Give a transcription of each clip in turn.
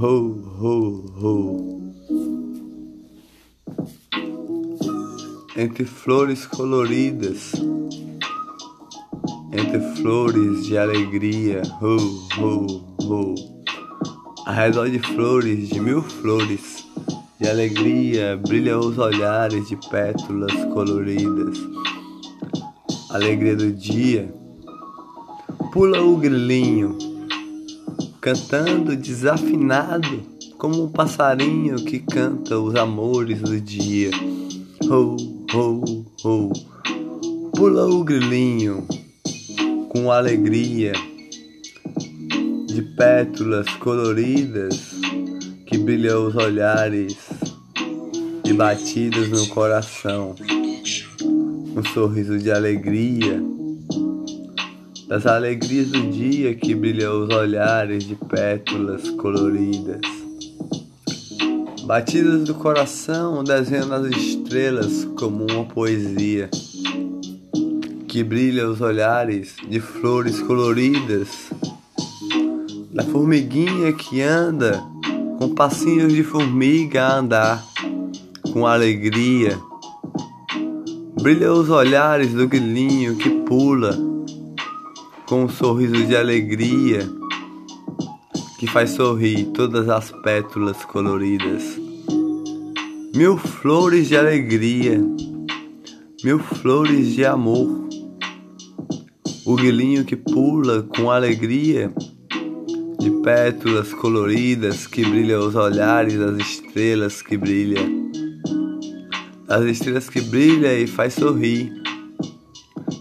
ho, ho, ho. Entre flores coloridas, entre flores de alegria, ho, ho, ho. Ao redor de flores, de mil flores, de alegria, brilham os olhares de pétalas coloridas. Alegria do dia, pula o grilinho, cantando desafinado, como um passarinho que canta os amores do dia. Ho, ho, ho, pula o grilinho com alegria de pétalas coloridas que brilham os olhares e batidas no coração. Um sorriso de alegria, das alegrias do dia que brilham os olhares de pétalas coloridas. Batidas do coração desenham nas estrelas como uma poesia que brilha os olhares de flores coloridas, da formiguinha que anda com passinhos de formiga a andar com alegria. Brilha os olhares do grilinho que pula com um sorriso de alegria que faz sorrir todas as pétalas coloridas. Mil flores de alegria, mil flores de amor. O grilinho que pula com alegria de pétalas coloridas que brilham os olhares das estrelas que brilham. As estrelas que brilham e faz sorrir.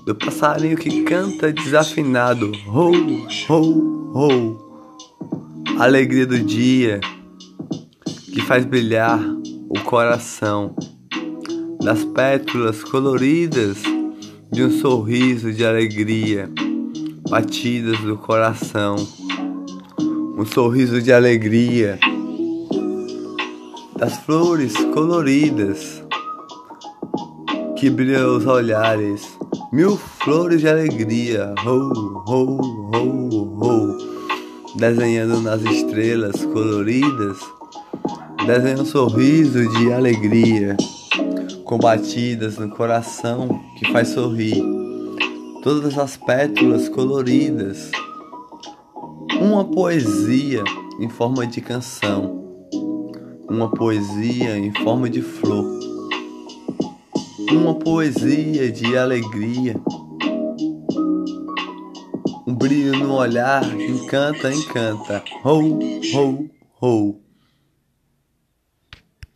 Do passarinho que canta desafinado. Ho, ho, ho. Alegria do dia que faz brilhar o coração. Das pétalas coloridas de um sorriso de alegria, batidas do coração. Um sorriso de alegria das flores coloridas que brilham os olhares, mil flores de alegria, ho, ho, ho, ho. Desenhando nas estrelas coloridas, desenha um sorriso de alegria, com batidas no coração que faz sorrir, todas as pétalas coloridas, uma poesia em forma de canção, uma poesia em forma de flor, uma poesia de alegria um brilho no olhar, encanta, encanta. Ho, ho, ho.